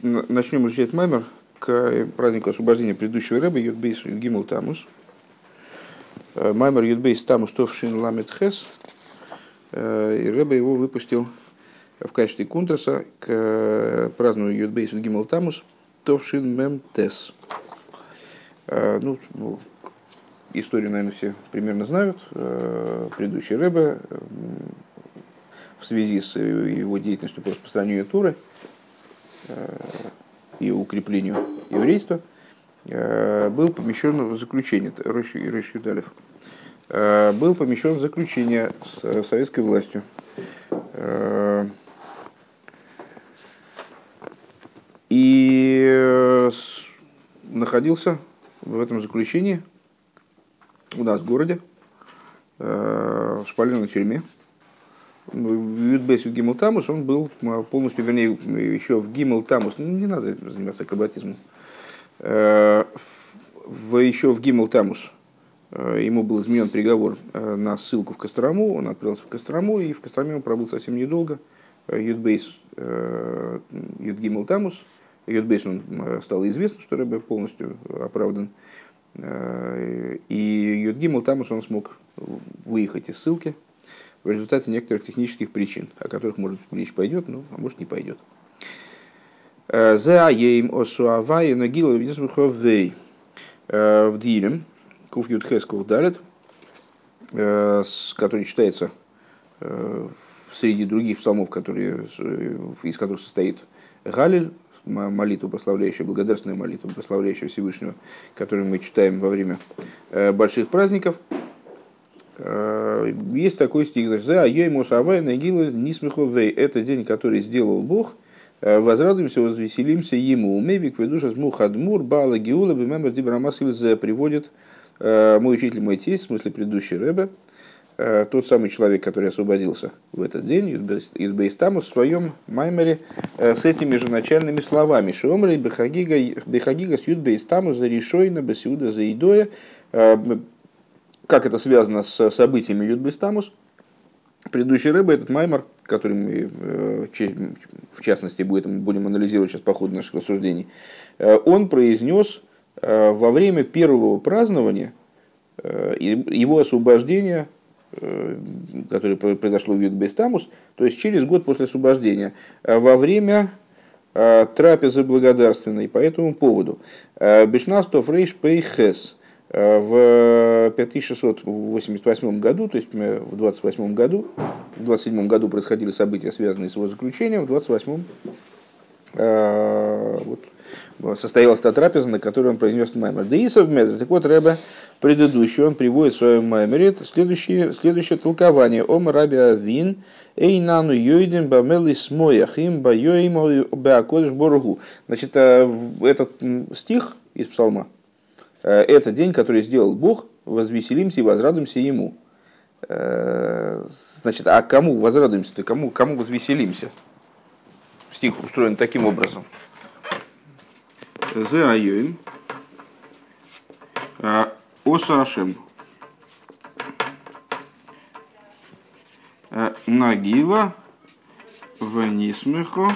Начнем изучать маймер к празднику освобождения предыдущего рэба Юдбейс Гимл Тамус. Э, маймер Юдбейс Тамус Товшин Ламет Хес. Э, и рэба его выпустил в качестве кунтраса к празднованию Юдбейс Гимл Тамус Товшин Мем Тес. Э, ну, ну, историю, наверное, все примерно знают. Предыдущий рэбе в связи с его деятельностью по распространению Туры – и укреплению еврейства, э, был помещен в заключение, Рыш Юдалев, э, был помещен в заключение с советской властью. Э, и находился в этом заключении у нас в городе, в шпаленной тюрьме, в Юдбес в Гимл Тамус он был а, полностью, вернее, еще в Гимл Тамус, ну, не надо заниматься акробатизмом, э, в, еще в Гимл Тамус э, ему был изменен приговор э, на ссылку в Кострому, он отправился в Кострому, и в Костроме он пробыл совсем недолго. Юдбейс, Юдгимл Тамус, Юдбейс он стало известно, что Рэбе полностью оправдан. И Юдгимл Тамус он смог выехать из ссылки, в результате некоторых технических причин, о которых, может, речь пойдет, ну, а может, не пойдет. Э, За ейм осуавай нагила вей э, в дилем куф ютхесков далит, э, который читается среди других псалмов, которые, из которых состоит Галиль, молитву прославляющую, благодарственную молитву прославляющую Всевышнего, которую мы читаем во время больших праздников – есть такой стих, за Йойму Савай Нагила Нисмиховей. Это день, который сделал Бог. Э, возрадуемся, возвеселимся ему. Умебик ведуша мухадмур бала гиула бимемер дибрамасилзе приводит э, мой учитель, мой тесть, в смысле предыдущий рэбе, тот самый человек, который освободился в этот день, Юдбейстаму, в своем маймере с этими же начальными словами. Шомрей бехагига с Юдбейстаму за решойна басиуда за идоя как это связано с событиями Юдбестамус? Предыдущий рыба, этот маймер, который мы, э, в частности, будем, будем анализировать сейчас по ходу наших рассуждений, э, он произнес э, во время первого празднования его освобождения, которое произошло в Юдбестамус, то есть через год после освобождения, во время трапезы благодарственной по этому поводу. Бешнастов рейш пейхес – в 5688 году, то есть в 28 году, в 27 году происходили события, связанные с его заключением, в 28 э, вот, состоялась та трапеза, на которой он произнес маймер. Да и совместно. Так вот, Рэбе предыдущий, он приводит в своем маймере следующее, следующее толкование. Ом раби авин, эйнану йойден бамели смояхим байоим беакодыш боргу. Значит, э, этот стих из псалма, Э, это день, который сделал Бог, возвеселимся и возрадуемся Ему. Э, значит, а кому возрадуемся-то, кому, кому возвеселимся? Стих устроен таким образом. Зе айоим а, осашем э, нагила внисмехо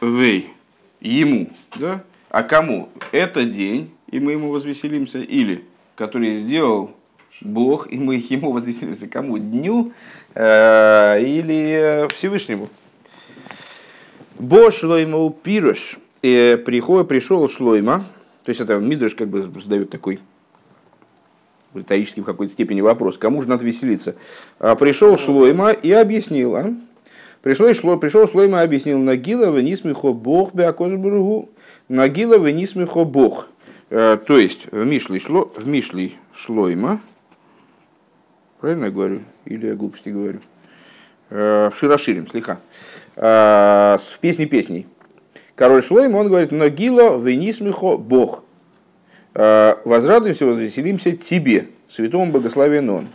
вей ему, да? А кому? Это день, и мы ему возвеселимся, или который сделал Бог, и мы ему возвеселимся. Кому? Дню э, или Всевышнему? Бо шлойма пируш. Приходит, пришел шлойма, то есть это Мидриш как бы задает такой риторический в какой-то степени вопрос, кому же надо веселиться. А пришел Шлойма и объяснил, а? Пришел, шло, пришел Шлойма и объяснил, Нагила венисмихо Бог беакожбургу, Нагила венисмихо Бог. Э, то есть в Мишле, шло, в Мишле Шлойма, правильно я говорю? Или я глупости говорю? Э, в Широширим, слегка. Э, в песне песней. Король Шлойма, он говорит, Нагила венисмихо Бог. Возрадуемся, возвеселимся тебе, святому благословен он.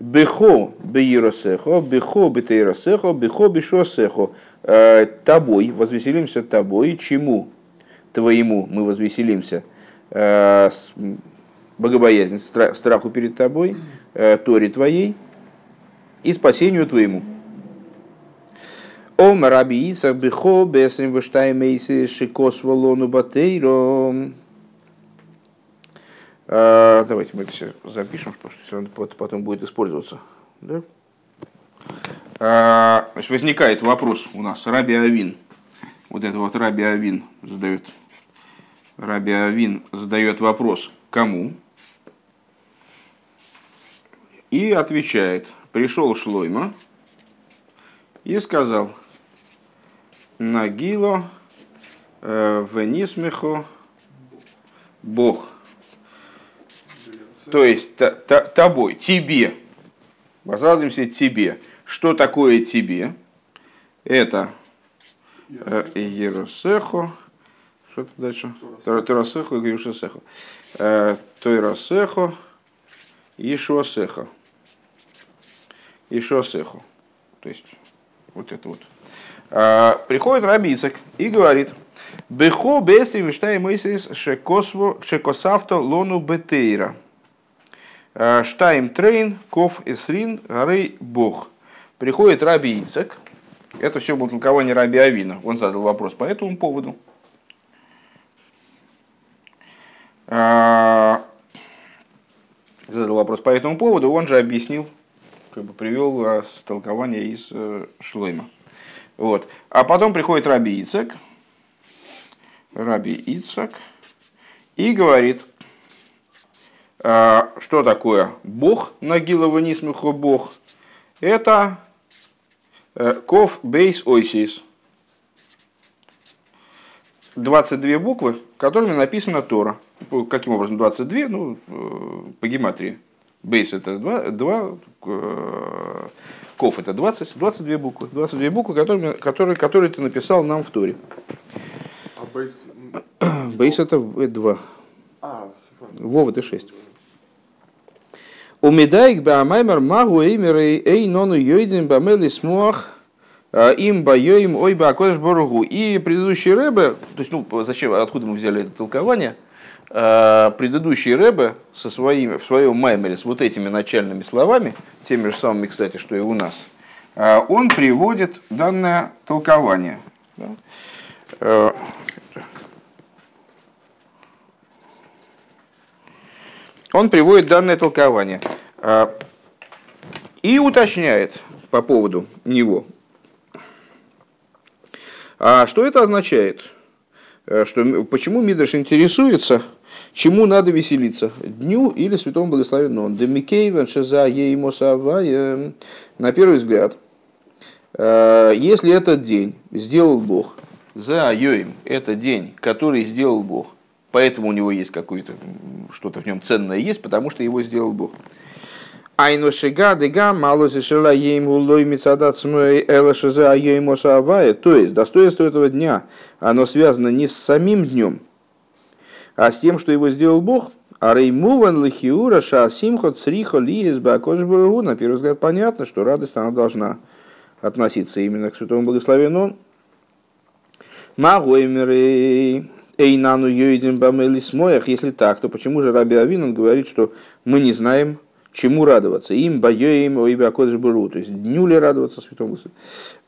Бехо беиросехо, бехо бетейросехо, бехо бешосехо. Тобой, возвеселимся тобой, чему? Твоему мы возвеселимся – богобоязнь, страху перед тобой, э, Торе твоей и спасению твоему. Ом раби Ицах бихо бесрим выштай мейси шикос волону батейро. А, давайте мы это все запишем, потому что все равно потом будет использоваться. Да? Возникает вопрос у нас. Раби Авин. Вот это вот Раби Авин задает. Раби Авин задает вопрос. Кому? И отвечает. Пришел Шлойма и сказал. Нагило э, венисмеху Бог. То есть та, та, тобой, тебе. Возрадуемся тебе. Что такое тебе? Это э, Еросехо. Что это дальше? Торасехо и Юшесехо. Э, Тойрасехо и Шуасехо. И Шуасехо. То есть вот это вот. А, приходит Рабицек и говорит, Бехо бестри мечтай мыслис шекосавто лону бетейра. Э, Штайм трейн, ков эсрин, горы бог. Приходит Раби Ицек. Это все было толкование Раби Авина. Он задал вопрос по этому поводу. Э, задал вопрос по этому поводу. Он же объяснил, как бы привел э, толкование из Шлойма. Вот. А потом приходит Раби Ицек. Раби Ицек. И говорит, а, что такое Бог, Нагилова Нисмихо Бог? Это э, Ков Бейс Ойсис. 22 буквы, которыми написана Тора. Каким образом 22? Ну, э, по гематрии. Бейс это 2, 2 э, Ков это 20, 22 буквы. 22 буквы, которыми, которые, которые ты написал нам в Торе. А бейс? Бейс это 2. А, Вова это 6. Умедайк баамаймер магу эймерей эй нону йойдин бамели смуах а, им боем ой бакодыш боругу. И предыдущие рэбе, то есть, ну, зачем, откуда мы взяли это толкование, а, предыдущие рэбе со своими, в своем маймере с вот этими начальными словами, теми же самыми, кстати, что и у нас, а, он приводит данное толкование. он приводит данное толкование а, и уточняет по поводу него. А что это означает? Что, почему Мидраш интересуется, чему надо веселиться? Дню или святому благословенному? Демикейвен шеза еймосавая. На первый взгляд, э, если этот день сделал Бог, за йоим, это день, который сделал Бог – Поэтому у него есть какое-то, что-то в нем ценное есть, потому что его сделал Бог. Айну шига дега мало зашила ему лой мицадат смой эла шизе а ему савая. То есть достоинство этого дня, оно связано не с самим днем, а с тем, что его сделал Бог. А реймуван лихиура ша симхот срихо лиес бакошбургу. На первый взгляд понятно, что радость она должна относиться именно к святому благословенному. Магоймерей Эйнану Йоидин Бамели Смоях, если так, то почему же Раби Авин он говорит, что мы не знаем, чему радоваться? Им боем о ибо Акодыш Буру, то есть дню ли радоваться Святому?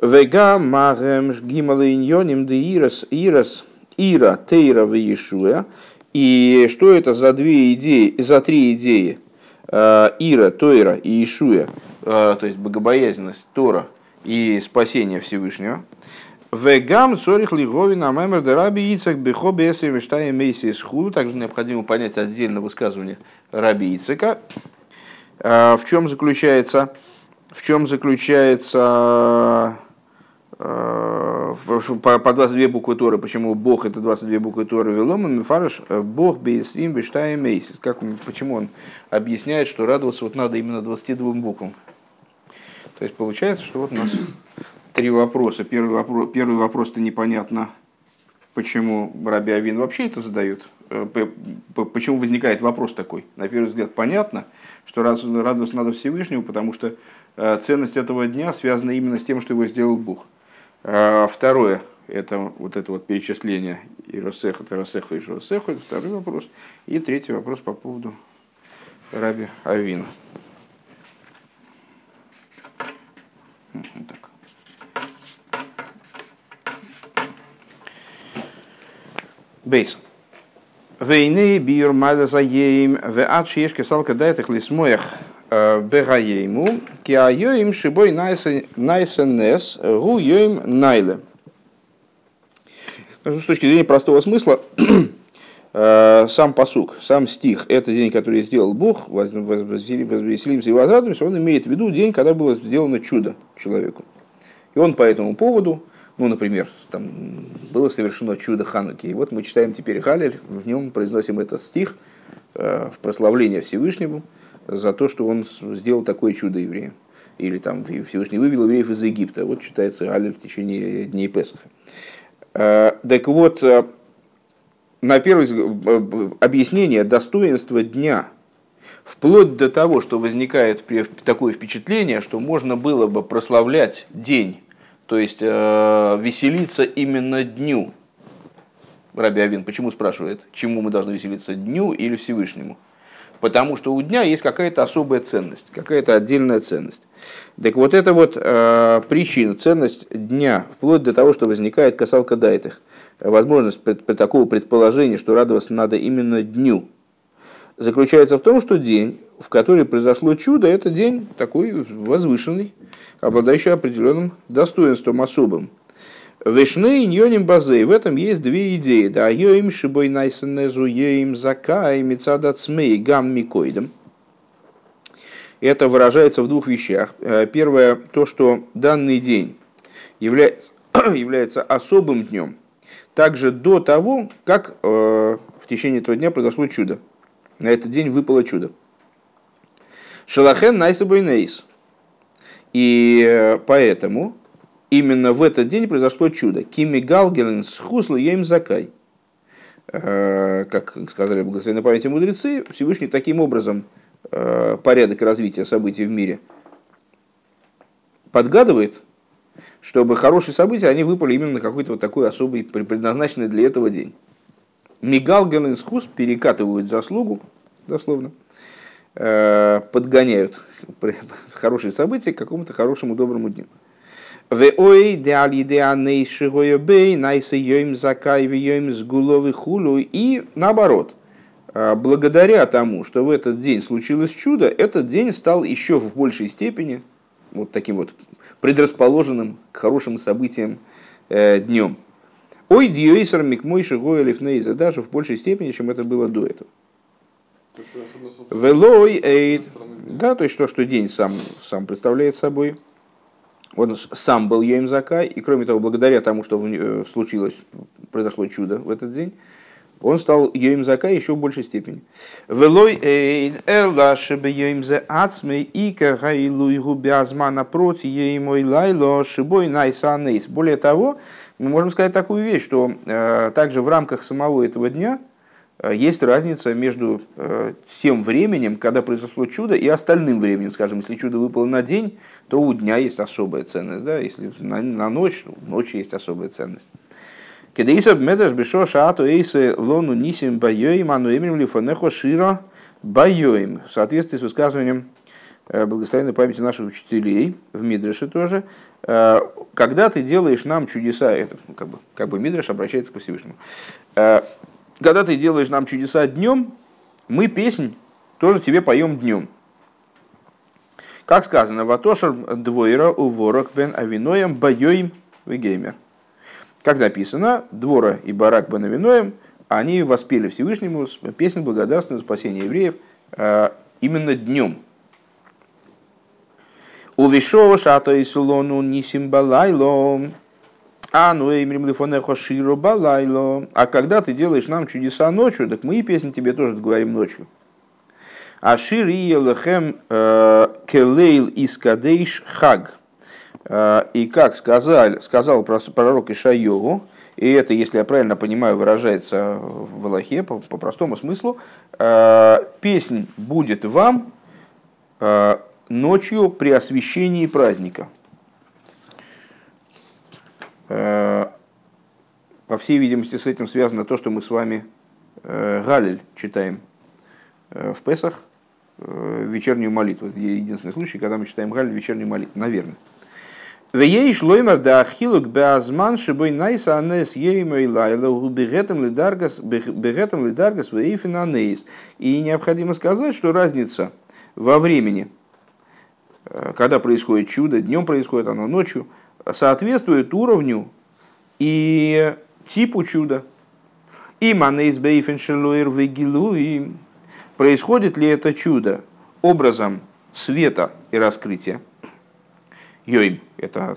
Вега магем гимала иньоним де ирас, ирас, ира, тейра в Иешуя. И что это за две идеи, за три идеи? Э, ира, Тойра и Ишуя, э, то есть богобоязненность Тора и спасение Всевышнего. Вегам цорих лиговин амэмэр раби Ицак бесер мечтая мейси из худу. Также необходимо понять отдельно высказывание раби Ицака. А, в чем заключается, в чем заключается по, по 22 буквы Торы, почему Бог это 22 буквы Торы велом, и Мифарыш Бог бейсрим бештая мейсис. Как, почему он объясняет, что радоваться вот надо именно 22 буквам. То есть получается, что вот у нас три вопроса. Первый вопрос, первый вопрос-то непонятно, почему Раби Авин вообще это задает. Э, почему возникает вопрос такой? На первый взгляд понятно, что радоваться надо Всевышнему, потому что э, ценность этого дня связана именно с тем, что его сделал Бог. А второе, это вот это вот перечисление Иросеха, Тарасеха и Шурасеха, это второй вопрос. И третий вопрос по поводу Раби Авина. Бейс. Вейны бир мада заеем, ве ад шиешки салка дайтах лисмоях, бегаейму киайоим шибой найсенес гу йоим найле. С точки зрения простого смысла, э, сам посук, сам стих, это день, который сделал Бог, возвеселимся и возрадуемся, он имеет в виду день, когда было сделано чудо человеку. И он по этому поводу, ну, например, там было совершено чудо Хануки, и вот мы читаем теперь Галель, в нем произносим этот стих э, в прославление Всевышнему за то, что он сделал такое чудо евреям. Или там Всевышний вывел евреев из Египта. Вот читается Галель в течение дней Песаха. Э, так вот, э, на первое э, объяснение достоинства дня, вплоть до того, что возникает такое впечатление, что можно было бы прославлять день, то есть веселиться именно дню. Раби Авин почему спрашивает, чему мы должны веселиться, дню или Всевышнему? Потому что у дня есть какая-то особая ценность, какая-то отдельная ценность. Так вот это вот э, причина, ценность дня, вплоть до того, что возникает касалка дайтых, возможность пред, пред такого предположения, что радоваться надо именно дню, заключается в том, что день, в который произошло чудо, это день такой возвышенный, обладающий определенным достоинством особым. Вишны иньоним базей. В этом есть две идеи. Да, йоим шибой найсенезу йоим закай мицада цмей гам микоидом. Это выражается в двух вещах. Э, первое, то, что данный день является, является особым днем, также до того, как э, в течение этого дня произошло чудо. На этот день выпало чудо. Шалахен найсабой нейс. И э, поэтому именно в этот день произошло чудо. Кими Галгелен с Хуслу им закай. Э, как сказали благословенной памяти мудрецы, Всевышний таким образом э, порядок развития событий в мире подгадывает, чтобы хорошие события, они выпали именно на какой-то вот такой особый, предназначенный для этого день. Мигал Геленсхус перекатывают заслугу, дословно, э, подгоняют хорошие события к какому-то хорошему доброму дню. Веой деали деаней шигоебей найса йоим закай йоим сгуловы хулу. И наоборот, а, благодаря тому, что в этот день случилось чудо, этот день стал еще в большей степени вот таким вот предрасположенным к хорошим событиям э, днем. Ой, диойсер микмой шигой лифнейза, даже в большей степени, чем это было до этого. Велой эйд. Да, то есть то, что день сам, сам представляет собой он сам был Йоим Закай, и кроме того, благодаря тому, что э, случилось, произошло чудо в этот день, он стал Йоим Закай еще в большей степени. Велой эйн элла шебе Йоим зе ацмей ика гайлу и губязма напротив Йоимой лайло шибой найсанейс. Более того, мы можем сказать такую вещь, что э, также в рамках самого этого дня есть разница между э, тем временем, когда произошло чудо, и остальным временем. Скажем, если чудо выпало на день, то у дня есть особая ценность. Да? Если на, на ночь, ночи есть особая ценность. Кедеисаб медаш бешо шаату эйсы лону нисим байоим, ану эминем лифонехо широ байоим. В соответствии с высказыванием э, благословенной памяти наших учителей, в Мидреше тоже, э, когда ты делаешь нам чудеса, это как бы, как бы Мидреш обращается ко Всевышнему, э, когда ты делаешь нам чудеса днем, мы песнь тоже тебе поем днем. Как сказано, Ватошер двойра у ворок бен авиноем байоим вегеймер. Как написано, Двора и Барак бен авиноем, они воспели Всевышнему песню благодарственного спасения евреев э, именно днем. У Вишова шато и сулону нисим балайло, а ну эмрим лифонехо широ балайло. А когда ты делаешь нам чудеса ночью, так мы и песни тебе тоже говорим ночью. Ашир Елехем э, Келейл Искадейш Хаг. Э, и как сказал, сказал пророк Ишайову, и это, если я правильно понимаю, выражается в Аллахе по, по простому смыслу, э, песнь будет вам ночью при освящении праздника. По всей видимости, с этим связано то, что мы с вами Галиль читаем в Песах, Э, вечернюю молитву. Это единственный случай, когда мы читаем Галь вечернюю молитву, наверное. Вееш лоймер да ахилук беазман шибой найса анес еймой лайла бегетом лидаргас бегетом лидаргас вейфин анейс. И необходимо сказать, что разница во времени, э, когда происходит чудо, днем происходит оно, ночью, соответствует уровню и типу чуда. И манейс бейфин шелуэр вегилуи. Происходит ли это чудо образом света и раскрытия? Йоим – это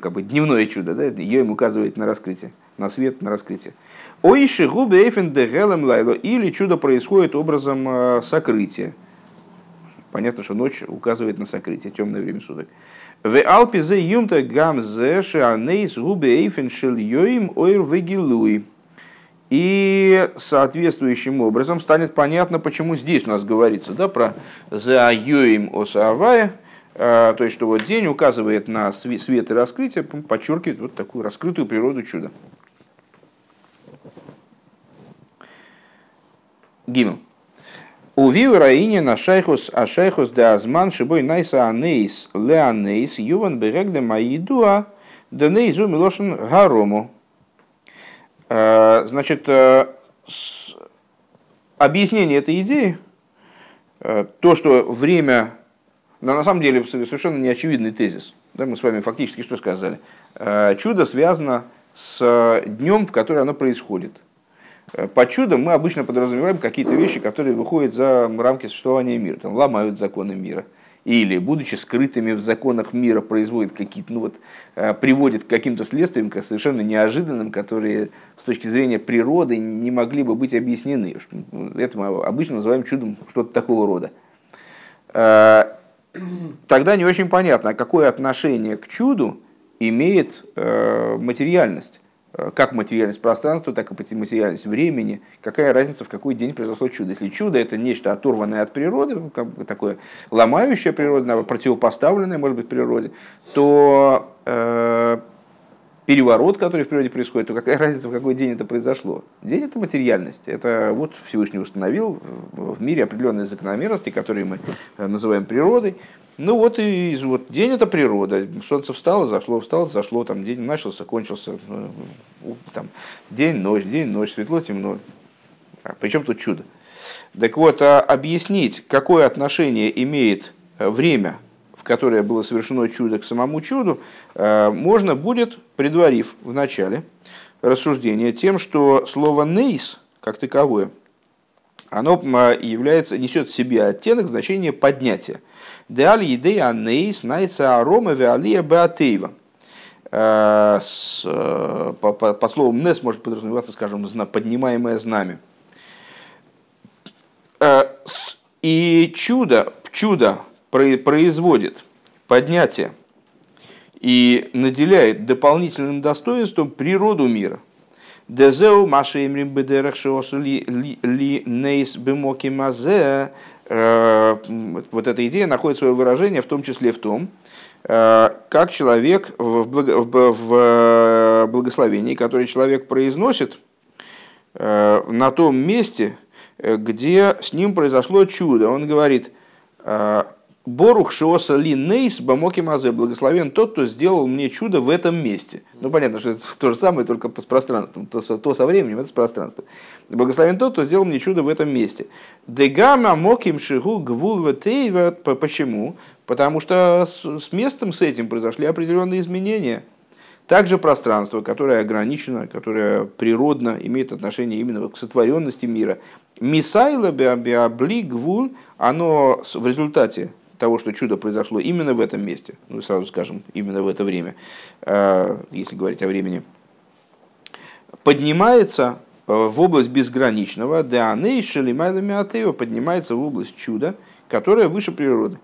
как бы дневное чудо, да? Йоим указывает на раскрытие, на свет, на раскрытие. Оиши губы эйфен дегелем лайло, или чудо происходит образом э, сокрытия. Понятно, что ночь указывает на сокрытие, темное время суток. В алпе зе юмта гам зе шеанейс губы эйфен шел йоим ойр вегилуи. И соответствующим образом станет понятно, почему здесь у нас говорится да, про за йоим осавая, а, то есть, что вот день указывает на свет и раскрытие, подчеркивает вот такую раскрытую природу чуда. Гимл. Увил раине на шайхус а шайхус де азман шибой найса анейс леанейс юван берегде маидуа денейзу милошин гарому. А, значит, э, объяснение этой идеи, э, то, что время но на самом деле совершенно неочевидный тезис. Да, мы с вами фактически что сказали? Э, чудо связано с днем, в который оно происходит. Э, по чудом мы обычно подразумеваем какие-то вещи, которые выходят за рамки существования мира, там, ломают законы мира. Или, будучи скрытыми в законах мира, производят какие-то, ну вот, э, приводят к каким-то следствиям совершенно неожиданным, которые с точки зрения природы не могли бы быть объяснены. Это мы обычно называем чудом что-то такого рода тогда не очень понятно, какое отношение к чуду имеет э, материальность. Э, как материальность пространства, так и материальность времени. Какая разница, в какой день произошло чудо. Если чудо это нечто оторванное от природы, ну, как бы такое ломающее природу, противопоставленное, может быть, природе, то э, переворот, который в природе происходит, то какая разница, в какой день это произошло? День – это материальность. Это вот Всевышний установил в мире определенные закономерности, которые мы э, называем природой. Ну вот и вот день – это природа. Солнце встало, зашло, встало, зашло, там день начался, кончился. Э, там, день, ночь, день, ночь, светло, темно. А причем тут чудо? Так вот, а объяснить, какое отношение имеет э, время которое было совершено чудо к самому чуду, э, можно будет, предварив в начале рассуждение тем, что слово «нейс» как таковое, оно является, несет в себе оттенок значения поднятия. Деали идея нейс найца арома веалия беатеева. Э, э, Под словом «нес» может подразумеваться, скажем, поднимаемое знамя. И чудо, чудо производит поднятие и наделяет дополнительным достоинством природу мира. Дезеу машеемрим бедерах ли нейс бемоки мазе. Э, вот эта идея находит свое выражение в том числе в том, э, как человек в благословении, которое человек произносит э, на том месте, где с ним произошло чудо. Он говорит, Борух Шиоса Ли Нейс Бамоки Мазе, благословен тот, кто сделал мне чудо в этом месте. Ну, понятно, что это то же самое, только с пространством. То, то со временем, это с пространством. Благословен тот, кто сделал мне чудо в этом месте. Дегама Моким Шигу Гвул Почему? Потому что с местом с этим произошли определенные изменения. Также пространство, которое ограничено, которое природно имеет отношение именно к сотворенности мира. Мисайла биабли гвуль, оно в результате того, что чудо произошло именно в этом месте, ну сразу скажем, именно в это время, э, если говорить о времени, поднимается э, в область безграничного, да поднимается в область чуда, которое выше природы.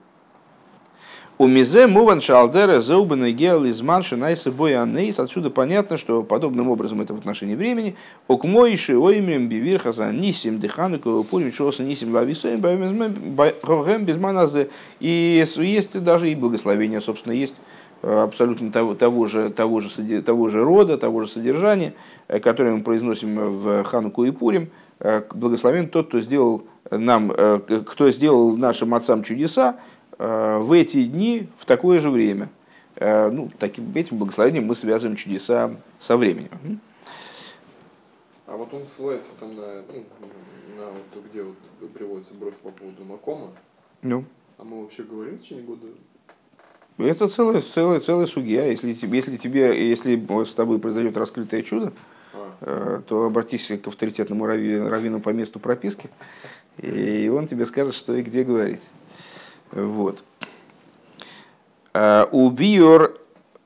У мизе муван шалдера зеубана геал из манши найса боя анейс. Отсюда понятно, что подобным образом это в отношении времени. Окмоиши оймрим бивирха за нисим дыхану пурим шоса нисим лависоем без маназе. И есть даже и благословение, собственно, есть э, абсолютно того, того, же, того, же, того же рода, того же содержания, э, которое мы произносим в Хануку и Пурим. Э, благословен тот, кто сделал нам, кто сделал нашим отцам чудеса, в эти дни в такое же время. ну, таким, этим благословением мы связываем чудеса со временем. А вот он ссылается там на, ну, на вот, где вот приводится бровь по поводу Макома. Ну. А мы вообще говорим в течение года? Это целая, целая, целая судья. Если, если, тебе, если с тобой произойдет раскрытое чудо, а. то обратись к авторитетному раввину по месту прописки, и он тебе скажет, что и где говорить. Вот. А, у Биор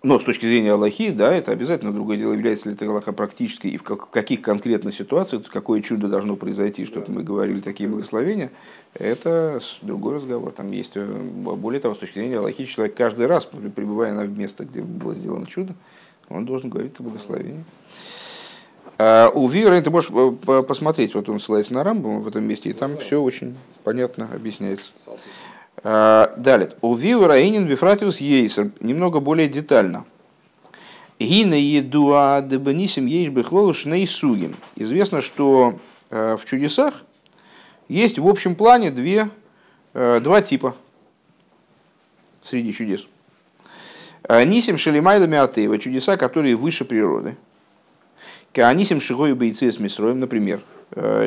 но с точки зрения Аллахи, да, это обязательно другое дело, является ли это Аллаха практически и в каких конкретно ситуациях, какое чудо должно произойти, чтобы мы говорили такие благословения, это другой разговор. Там есть, э, более того, с точки зрения Аллахи, человек каждый раз, пребывая на место, где было сделано чудо, он должен говорить это благословение. А у Вира ты можешь э, посмотреть, вот он ссылается на Рамбу в этом месте, и там все очень понятно объясняется. А, далее. У Виу Раинин Бифратиус Ейсер. Немного более детально. Гина едуа дебанисим ейш бехлолу шнейсугим. Известно, что э, в чудесах есть в общем плане две, э, два типа среди чудес. Э, Нисим шелимайда миатеева, чудеса, которые выше природы. Каанисим шигой бойцы с Мисроем, например,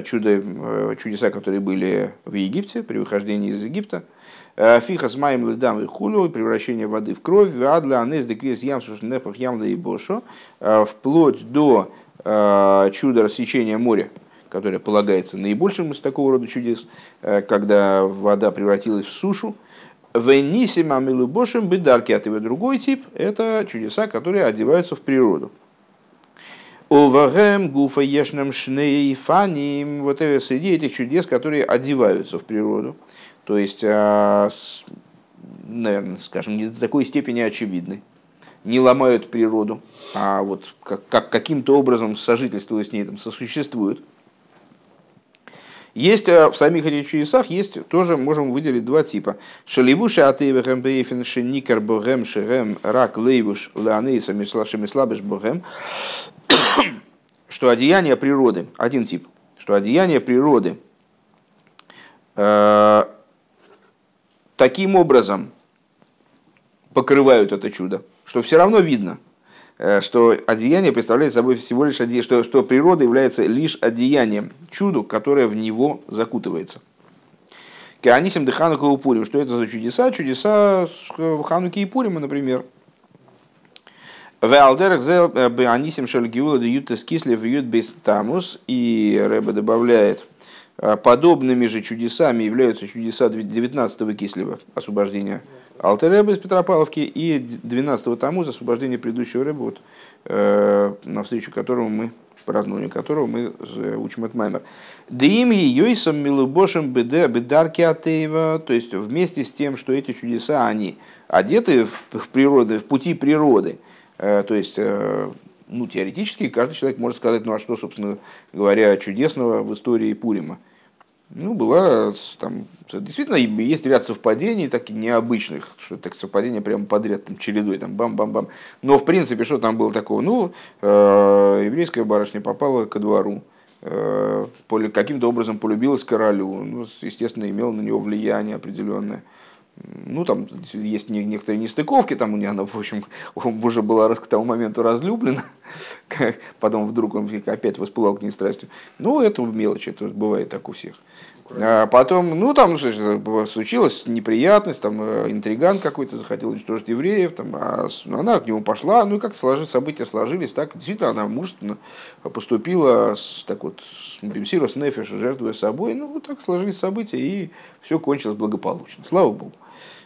чудо, чудеса, которые были в Египте, при выхождении из Египта – Э, Фиха с маем ледам и хулю, превращение воды в кровь, адля анес декрес ям непах ямда и бошо, э, вплоть до э, чуда рассечения моря, которое полагается наибольшим из такого рода чудес, когда вода превратилась в сушу. Венисима милубошим бедарки, от его другой тип, это чудеса, которые одеваются в природу. Овагем гуфа ешнам шней фаним, вот среди этих чудес, которые одеваются в природу. То есть, а, наверное, скажем, не до такой степени очевидны. Не ломают природу, а вот как, как, каким-то образом сожительствуя с ней, там, сосуществуют. Есть а, в самих этих чудесах, есть тоже можем выделить два типа. Шаливуши атеевэхэм бейфен шеникар богем шерэм рак лейвуш леанейса мислабеш богем. Что одеяние природы, один тип, что одеяние природы а, таким образом покрывают это чудо, что все равно видно, э, что одеяние представляет собой всего лишь одеяние, что, что природа является лишь одеянием чуду, которое в него закутывается. Каанисим дыханука и Пурим. Что это за чудеса? Чудеса Хануки и Пурима, например. Валдерах зе э, беанисим шальгиула де ютес кислев ют бейс тамус. И Рэба добавляет – подобными же чудесами являются чудеса 19-го Кислева, освобождения Алтереба из Петропавловки, и 12-го Тамуза, освобождение предыдущего Рэба, вот, э, навстречу которому мы, празднованию которого мы учим от Маймер. Дим Йойсом Милубошем Бедарки Атеева, то есть вместе с тем, что эти чудеса, они одеты в, в природу, в пути природы, э, то есть э, ну, теоретически каждый человек может сказать, ну а что, собственно говоря, чудесного в истории Пурима. Ну, была там, действительно, есть ряд совпадений, таких необычных, что так совпадения прямо подряд, там, чередой, там, бам-бам-бам. Но, в принципе, что там было такого? Ну, э, еврейская барышня попала ко двору, э, каким-то образом полюбилась королю, ну, естественно, имела на него влияние определенное. Ну, там есть некоторые нестыковки, там у нее она, в общем, уже была к тому моменту разлюблена, потом вдруг он опять воспылал к ней страстью. Ну, это мелочи, это бывает так у всех. А потом, ну, там случилась неприятность, там э, интриган какой-то захотел уничтожить евреев, там, а она к нему пошла, ну, и как сложились, события сложились, так, действительно, она мужественно поступила с, так вот, с Бимсирос Нефиш, жертвуя собой, ну, вот так сложились события, и все кончилось благополучно, слава Богу.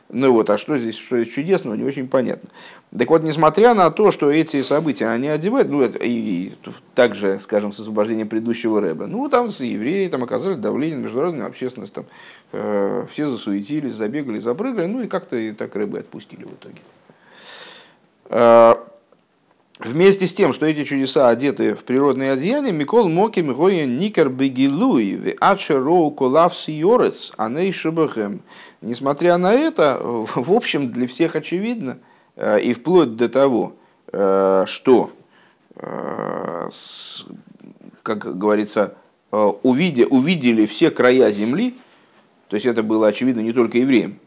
Ну вот, а что здесь, что здесь чудесного, не очень понятно. Так вот, несмотря на то, что эти события, они одевают, ну, это, и, и также, скажем, с освобождением предыдущего рэба, ну, там евреи там оказали давление на международную общественность, там, э, все засуетились, забегали, запрыгали, ну, и как-то и так рыбы отпустили в итоге. Э, Вместе с тем, что эти чудеса одеты в природные одеяния, Микол Моким Гоя Никер Бегилуи, в Ачероу Колав Сиорец, Аней Шабахем. Несмотря на это, в общем, для всех очевидно, э, и вплоть до того, э, что, э, как говорится, увидели, увидели все края земли, то есть это было очевидно не только евреям,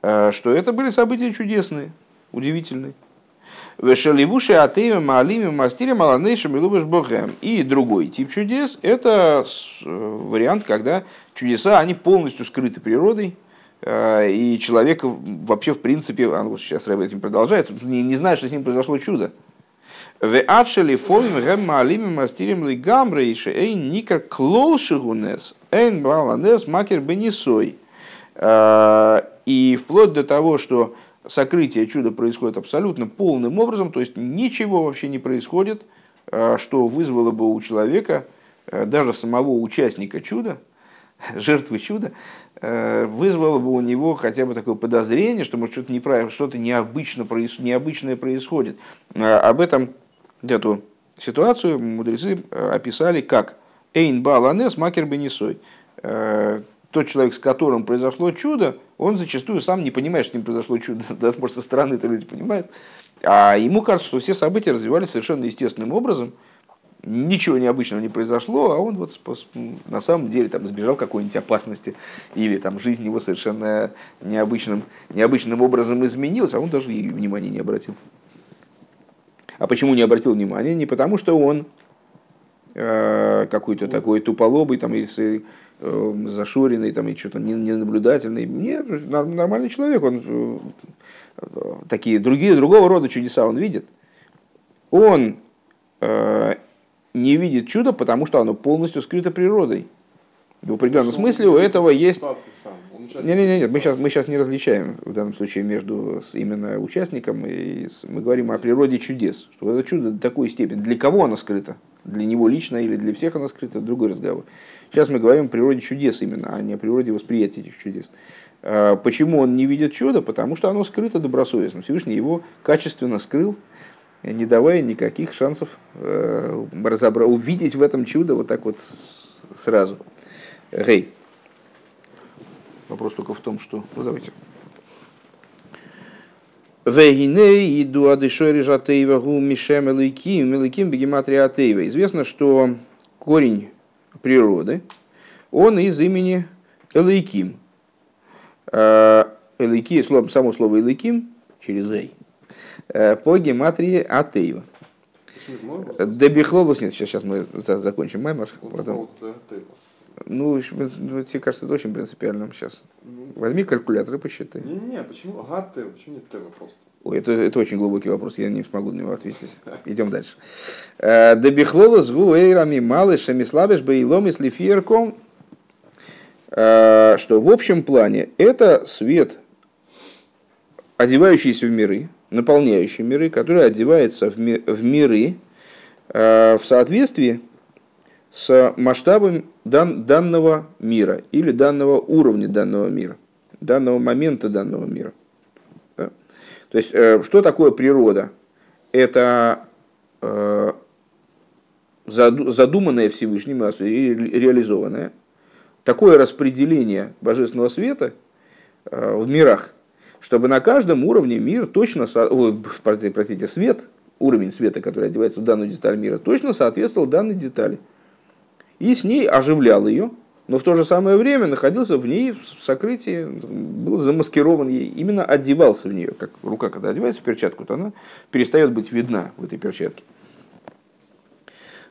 что это были события чудесные, удивительный. Вешаливуши атеем маалими мастирем аланейшим и лубаш богем. И другой тип чудес – это вариант, когда чудеса, они полностью скрыты природой, и человек вообще, в принципе, а вот сейчас Рэб этим продолжает, не, не знает, что с ним произошло чудо. Э, и вплоть до того, что сокрытие чуда происходит абсолютно полным образом, то есть ничего вообще не происходит, э, что вызвало бы у человека, э, даже самого участника чуда, жертвы чуда, э, вызвало бы у него хотя бы такое подозрение, что может что-то неправильно, что-то необычно, необычное происходит. Об этом эту ситуацию мудрецы описали как «Эйн баланес макер бенесой» тот человек, с которым произошло чудо, он зачастую сам не понимает, что с ним произошло чудо. Даже, может, со стороны это люди понимают. А ему кажется, что все события развивались совершенно естественным образом. Ничего необычного не произошло, а он вот на самом деле там избежал какой-нибудь опасности, или там жизнь его совершенно необычным, необычным образом изменилась, а он даже и внимания не обратил. А почему не обратил внимания? Не потому, что он э, какой-то такой туполобый, там, или Э, зашоренный там, и что-то ненаблюдательный. Не, нормальный человек, он э, такие другие, другого рода чудеса он видит. Он э, не видит чудо, потому что оно полностью скрыто природой. В определенном что смысле у этого есть... Нет, нет, нет, мы сейчас, мы сейчас не различаем в данном случае между именно участником и мы говорим о природе чудес. Что это чудо до такой степени. Для кого оно скрыто? Для него лично или для всех оно скрыто? Другой разговор. Сейчас мы говорим о природе чудес именно, а не о природе восприятия этих чудес. А, почему он не видит чуда? Потому что оно скрыто добросовестно. Всевышний его качественно скрыл, не давая никаких шансов э, разобрать, увидеть в этом чудо вот так вот сразу. Гей. Вопрос только в том, что... Ну, давайте. Вегине иду адышой режатеева гу мишем элейким, элейким бегематрия атеева. Известно, что корень природы, он из имени Элейким. Элейки, само слово Элейким, через Эй, по гематрии Атеева. Дебихлолус, нет, сейчас, сейчас мы закончим маймер. Потом. Ну, тебе кажется, это очень принципиально сейчас. Ну. Возьми калькулятор и посчитай. Не-не, почему ГТ, почему не ТВ просто? Ой, это, это очень глубокий вопрос, я не смогу на него ответить. Идем дальше. Э, Дебихлола с гуэйрами малышами слабиш бейлом и слифирком. Э, что в общем плане это свет, одевающийся в миры, наполняющий миры, который одевается в, ми, в миры э, в соответствии с масштабом дан, данного мира или данного уровня данного мира, данного момента данного мира. То есть, э, что такое природа? Это э, задуманное Всевышним, реализованное, такое распределение божественного света э, в мирах, чтобы на каждом уровне мир точно, простите, свет, уровень света, который одевается в данную деталь мира, точно соответствовал данной детали. И с ней оживлял ее, но в то же самое время находился в ней в сокрытии, был замаскирован ей, именно одевался в нее. Как рука, когда одевается в перчатку, то она перестает быть видна в этой перчатке.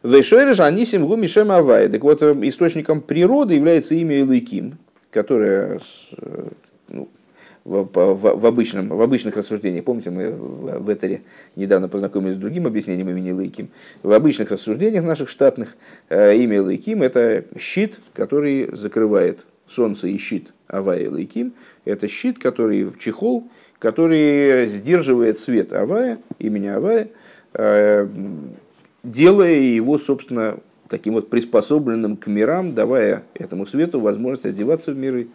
Вейшойреш анисим гу мишем авай. Так вот, источником природы является имя Илыким, которое ну, в, в, в, обычном, в обычных рассуждениях, помните, мы в Этере недавно познакомились с другим объяснением имени Лейким, в обычных рассуждениях наших штатных э, имя Лейким – это щит, который закрывает солнце и щит Авая Лейким, это щит, который чехол, который сдерживает свет Авая, имени Авая, э, делая его, собственно, таким вот приспособленным к мирам, давая этому свету возможность одеваться в миры,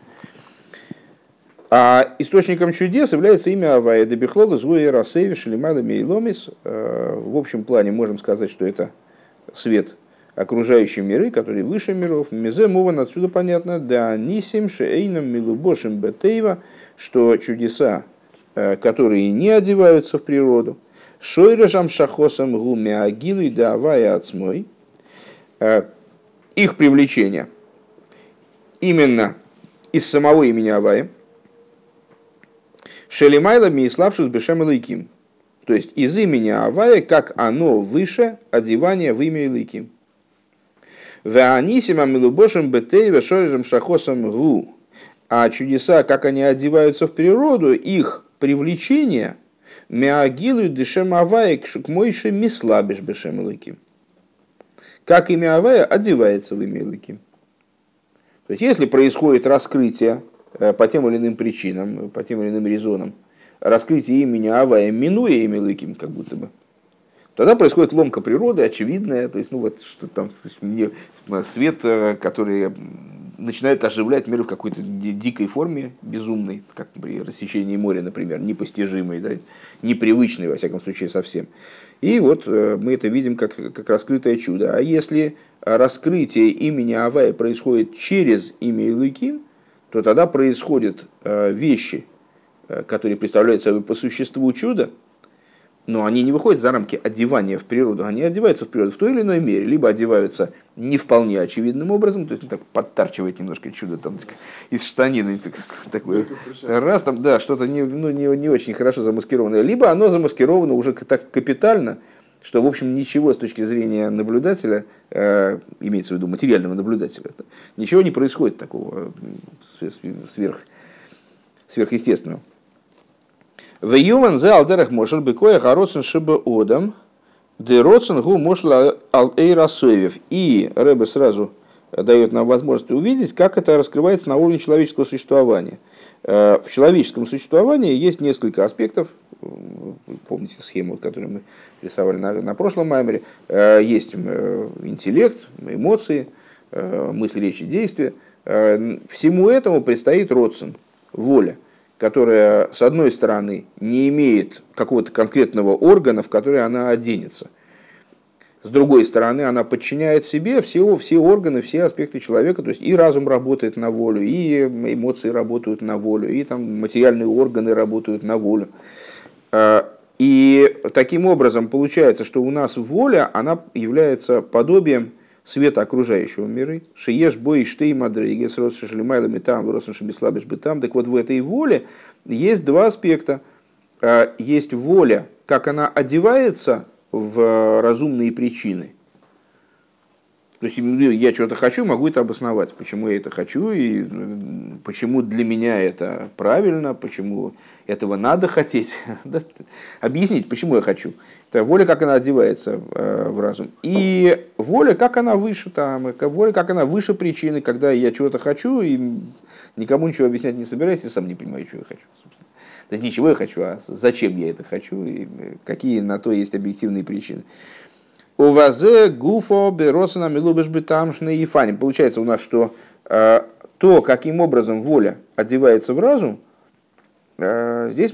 а источником чудес является имя Авая Дебихлода Зуэ Расеви Шелимада Мейломис. Э, в общем плане можем сказать, что это свет окружающие миры, которые выше миров. Мизе Муван отсюда понятно. Да Нисим Шейном Милубошим Бетейва, что чудеса, э, которые не одеваются в природу. Шойрежам Шахосам Гуми Агилу и Давая Ацмой. Э, их привлечение именно из самого имени Авая – Шелимайла ми слабшус бешем лейким. То есть из имени Авая, как оно выше одевания в имя Илыким. Веанисима милубошем бетей вешорежем шахосом гу. А чудеса, как они одеваются в природу, их привлечение миагилу дешем Авая к мойше мислабиш бешем Илыким. Как имя Авая одевается в имя Илыким. То есть, если происходит раскрытие по тем или иным причинам, по тем или иным резонам, раскрытие имени Авая, минуя имя Лыким, как будто бы, тогда происходит ломка природы, очевидная, то есть, ну вот, что там, свет, э, который начинает оживлять мир в какой-то дикой форме, безумной, как при рассечении моря, например, непостижимой, да, непривычной, во всяком случае, совсем. И вот э, мы это видим как, как раскрытое чудо. А если раскрытие имени Авая происходит через имя Илыким, то тогда происходят э, вещи, э, которые представляют собой по существу чудо, но они не выходят за рамки одевания в природу, они одеваются в природу в той или иной мере, либо одеваются не вполне очевидным образом, то есть ну, так подтарчивает немножко чудо там так, из штанины, так, такое, раз там, да, что-то не, ну, не, не очень хорошо замаскированное, либо оно замаскировано уже так капитально, что, в общем, ничего с точки зрения наблюдателя, э, имеется в виду материального наблюдателя, ничего не происходит такого э, сверх, сверхъестественного. В юман за алдерах мошел бекоя хароцен шиба одам, де роцен гу мошел ал эйрасоевев. И Рэбе сразу дает нам возможность увидеть, как это раскрывается на уровне человеческого существования. Э, в человеческом существовании есть несколько аспектов. Помните схему, которую мы рисовали на, на прошлом маймере. Э, есть э, интеллект, эмоции, мысли, речи, действия. Всему этому предстоит родствен, воля – которая, с одной стороны, не имеет какого-то конкретного органа, в который она оденется. С другой стороны, она подчиняет себе все, все органы, все аспекты человека, то есть и разум работает на волю, и эмоции работают на волю, и там материальные органы работают на волю. А, и таким образом получается, что у нас воля, она является подобием света окружающего мира, шиеш бой штей мадрейги с росшишлимайлами там, росшишемислабиш бы там. Так вот в этой воле есть два аспекта. А, есть воля, как она одевается в разумные причины – то есть ну, я что-то хочу, могу это обосновать, почему я это хочу, и почему для меня это правильно, почему этого надо хотеть. Объяснить, почему я хочу. Это воля, как она одевается э, в разум. И воля, как она выше там, воля, как она выше причины, когда я чего-то хочу, и никому ничего объяснять не собираюсь, и сам не понимаю, что я хочу. То есть ничего я хочу, а зачем я это хочу, и какие на то есть объективные причины. У вазе гуфо беросана милубеш бетамшны и фаним. Получается у нас, что э, то, каким образом воля одевается в разум, э, здесь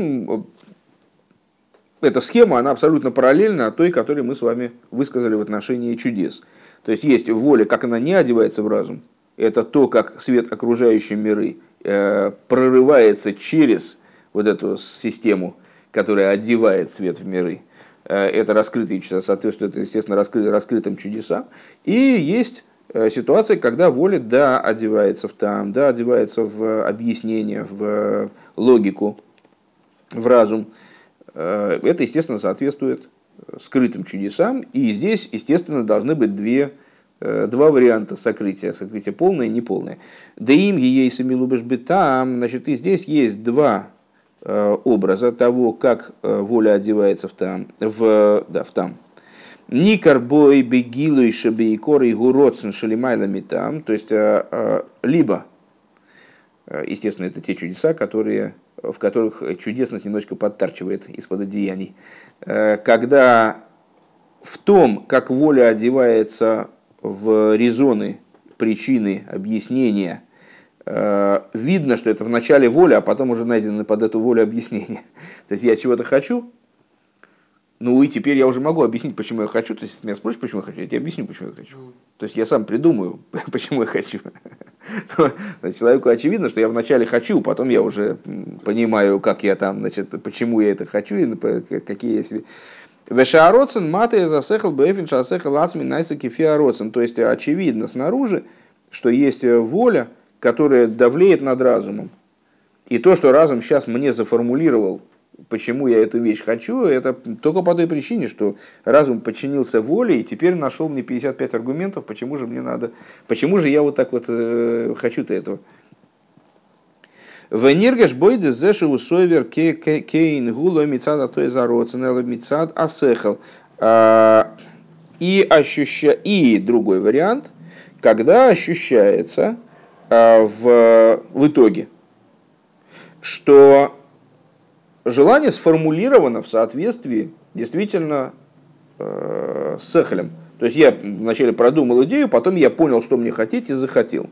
эта схема, она абсолютно параллельна той, которую мы с вами высказали в отношении чудес. То есть есть воля, как она не одевается в разум, это то, как свет окружающей миры э, прорывается через вот эту систему, которая одевает свет в миры. Э, это раскрытые чудеса, соответствует, естественно, раскры, раскрытым чудесам. И есть э, ситуация, когда воля, да, одевается в там, да, одевается в объяснение, в логику, в разум. Э, это, естественно, соответствует скрытым чудесам. И здесь, естественно, должны быть две, два варианта сокрытия. Сокрытие полное и неполное. Да им ей самилубеш там, значит, и здесь есть два Э, образа того, как э, воля одевается в там, в, да, в там. Никар бой бегилу и шабейкор и гуроцен шалимайлами там, то есть э, либо, естественно, это те чудеса, которые, в которых чудесность немножко подтарчивает из-под одеяний, когда в том, как воля одевается в резоны, причины, объяснения – Э, видно, что это в начале воля, а потом уже найдено под эту волю объяснение. То есть я чего-то хочу, ну и теперь я уже могу объяснить, почему я хочу. То есть, меня спросишь, почему я хочу, я тебе объясню, почему я хочу. То есть я сам придумаю, почему я хочу. Человеку очевидно, что я вначале хочу, потом я уже понимаю, как я там, значит, почему я это хочу и какие я себе. Вешаароцен маты засехал бэфин шасехал асми найса кефиароцен. То есть очевидно снаружи, что есть воля, которая давлеет над разумом. И то, что разум сейчас мне заформулировал, почему я эту вещь хочу, это только по той причине, что разум подчинился воле и теперь нашел мне 55 аргументов, почему же мне надо, почему же я вот так вот э, хочу-то этого. Венергаш бойде зеши усовер кейн гуло мицад а то из ароценела мицад асехал. А, и, ощуща... и другой вариант, когда ощущается в, в итоге, что желание сформулировано в соответствии действительно э, с Эхелем. То есть я вначале продумал идею, потом я понял, что мне хотеть и захотел.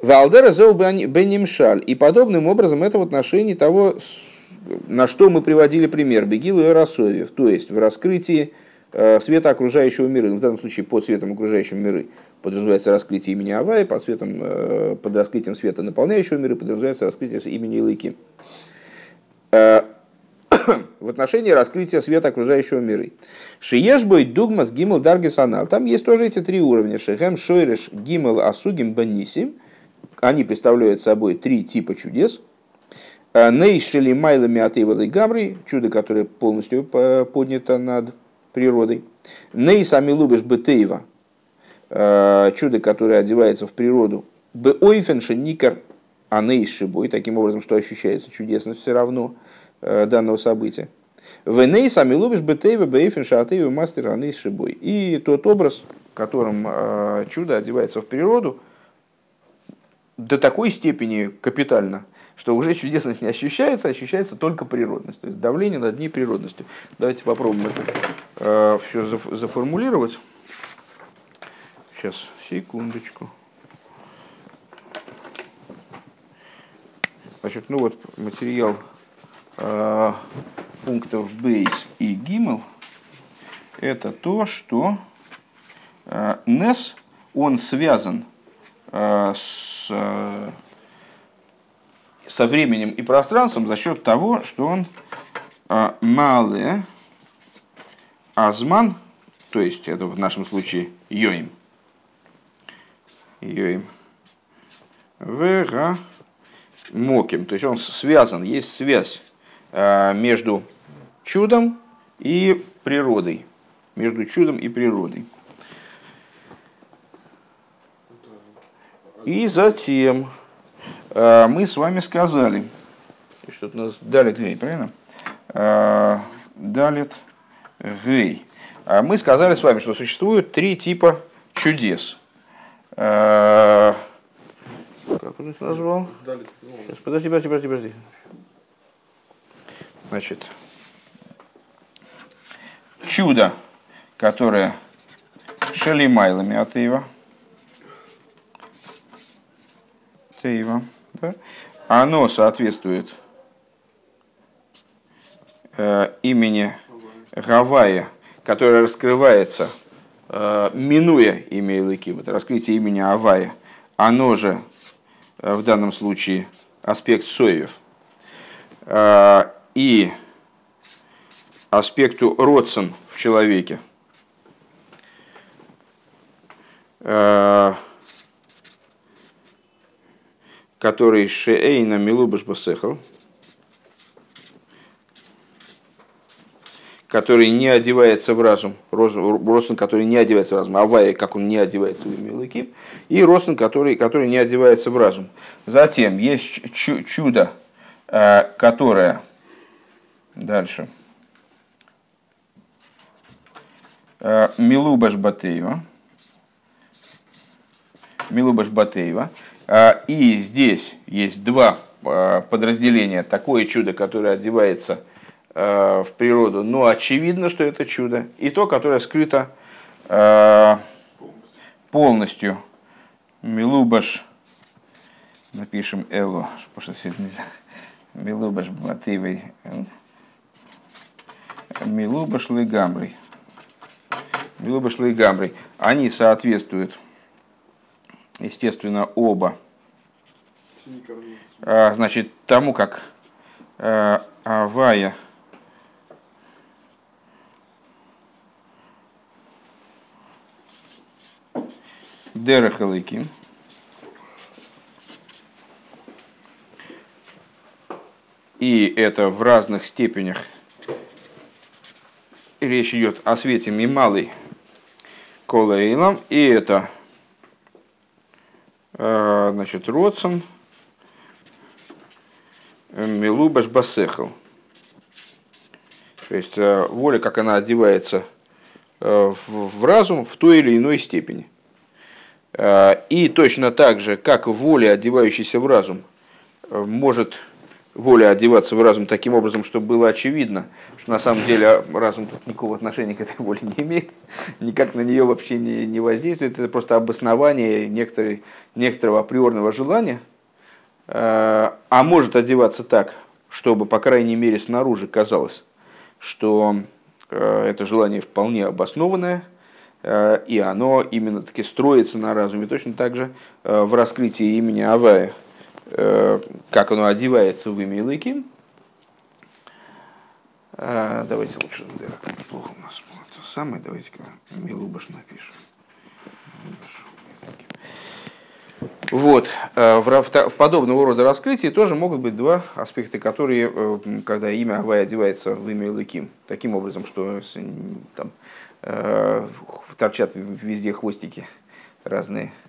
Валдера зоу бенимшаль. И подобным образом это в отношении того, на что мы приводили пример Бегилу и Расовев, то есть в раскрытии света окружающего мира, в данном случае под светом окружающего мира подразумевается раскрытие имени Авая, под, светом, э, под раскрытием света наполняющего мира подразумевается раскрытие имени Илыки. Э, в отношении раскрытия света окружающего мира. Шиеш будет дугмас гимл даргисанал. Там есть тоже эти три уровня. Шехем шойреш гимл асугим банисим – они представляют собой три типа чудес. Э, Нейшели майлами атывалы гамри, чудо, которое полностью поднято над природой. Ней сами любишь бетеева, э, чудо, которое одевается в природу. Б ойфенши никар анейшибой, таким образом, что ощущается чудесность все равно э, данного события. В ней сами любишь бетеева, бейфенши атеева мастер анейшибой. И тот образ, которым чудо одевается в природу – до такой степени капитально, что уже чудесность не ощущается, ощущается только природность. То есть давление над ней природностью. Давайте попробуем это э, все заформулировать. Сейчас, секундочку. Значит, ну вот материал э, пунктов бейс и гимел это то, что э, NES, он связан э, с Э, со временем и пространством за счет того, что он э, малый азман, то есть это в нашем случае йоим, йоим, вера моким, то есть он связан, есть связь э, между чудом и природой, между чудом и природой. И затем мы с вами сказали, что-то нас далит гей, правильно? Э, далит гей. А мы сказали с вами, что существует три типа чудес. Э, как он их назвал? Сейчас, подожди, подожди, подожди, подожди. Значит, чудо, которое шалимайлами от Ива – Тейва, да, оно соответствует э, имени Гавайя, которое раскрывается, э, минуя имя Илыким, это раскрытие имени Авая, оно же э, в данном случае аспект Соев. И аспекту родствен в человеке. Который шеэйна милубаш басехал, который не одевается в разум, Ростон, который не одевается в разум, Авая, как он не одевается в имя и Ростон, который, который не одевается в разум. Затем есть чудо, э, которое дальше. Э, Милубаш Батеева. Милубаш Батеева. А, и здесь есть два а, подразделения. Такое чудо, которое одевается а, в природу, но очевидно, что это чудо. И то, которое скрыто полностью. Милубаш, напишем Элу, потому что это нельзя. Милубаш Батывой. Милубаш Легамбрий. Милубаш Легамбрий. Они соответствуют естественно, оба. А, значит, тому, как э, Авая Дерехалыким, и это в разных степенях. Речь идет о свете Мималой Колейлом, и это значит, Родсон Милубаш Басехал. То есть э, воля, как она одевается в разум в той или иной степени. И точно так же, как воля, одевающаяся в разум, может воля одеваться в разум таким образом, чтобы было очевидно, что на самом деле разум тут никакого отношения к этой воле не имеет, никак на нее вообще не, не воздействует, это просто обоснование некоторой, некоторого априорного желания, э, а может одеваться так, чтобы, по крайней мере, снаружи казалось, что э, это желание вполне обоснованное, э, и оно именно таки строится на разуме, точно так же в раскрытии имени Авая – Э, как оно одевается в имя Илыким. А, давайте лучше, да, плохо у нас это самое, давайте-ка Милубаш напишем. Вот. Э, в, в подобного рода раскрытии тоже могут быть два аспекта, которые, э, когда имя Авай одевается в имя Илыким, таким образом, что там торчат везде хвостики разные Э,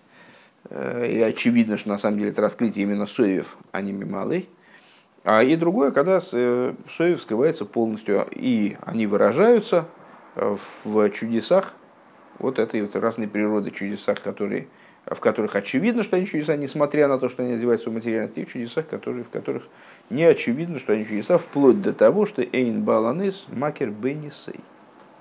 и очевидно, что на самом деле это раскрытие именно Соев, а не Мималый. А и другое, когда э, Соев скрывается полностью, и они выражаются э, в чудесах вот этой вот разной природы, чудесах, которые, в которых очевидно, что они чудеса, несмотря на то, что они одеваются в материальность, и в чудесах, которые, в которых не очевидно, что они чудеса, вплоть до того, что Эйн Баланес Макер Беннисей.